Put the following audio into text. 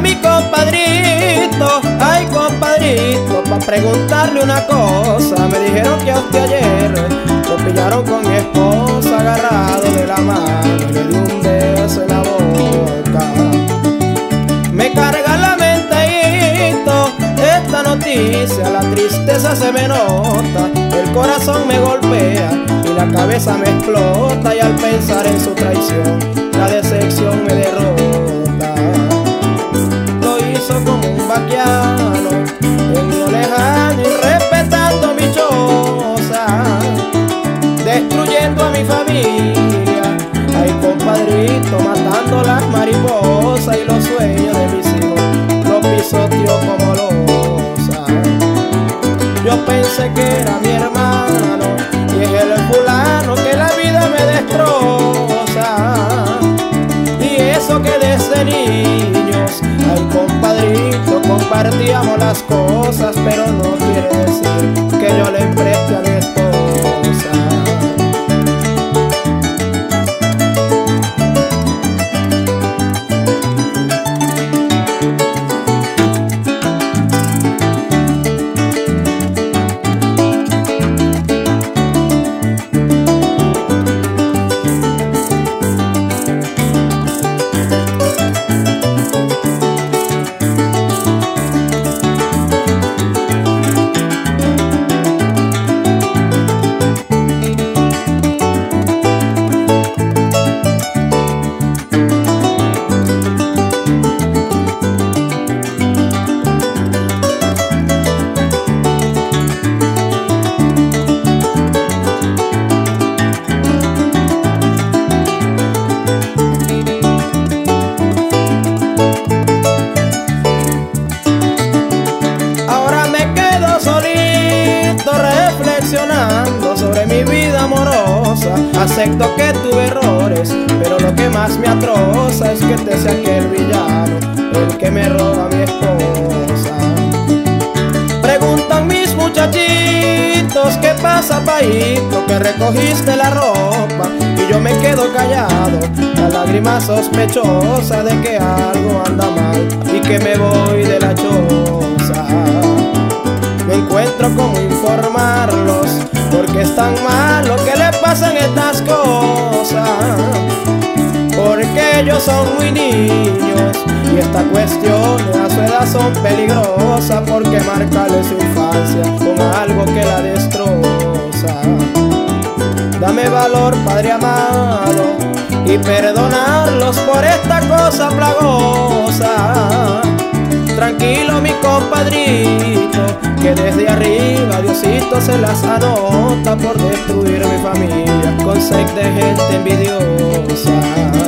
mi compadrito, ay compadrito, para preguntarle una cosa. Me dijeron que a usted ayer lo pillaron con mi esposa agarrado de la mano, le di un beso en la boca. Me carga la mentadito esta noticia, la tristeza se me nota, el corazón me golpea y la cabeza me explota y al pensar en su traición, la decepción me derrota. Mariposas y los sueños de mis hijos, lo pisoteó como losa. Yo pensé que era mi hermano y es el fulano que la vida me destroza. Y eso que desde niños, ay compadrito, compartíamos las cosas, pero no reflexionando sobre mi vida amorosa. Acepto que tuve errores, pero lo que más me atroza es que te sea aquel villano, el que me roba mi esposa. Preguntan mis muchachitos qué pasa, paito, que recogiste la ropa y yo me quedo callado. La lágrima sospechosa de que algo anda mal y que me voy son muy niños y estas cuestiones a su edad son peligrosas porque marcarle su infancia con algo que la destroza. Dame valor, Padre amado, y perdonarlos por esta cosa plagosa. Tranquilo, mi compadrito, que desde arriba Diosito se las anota por destruir mi familia con sed de gente envidiosa.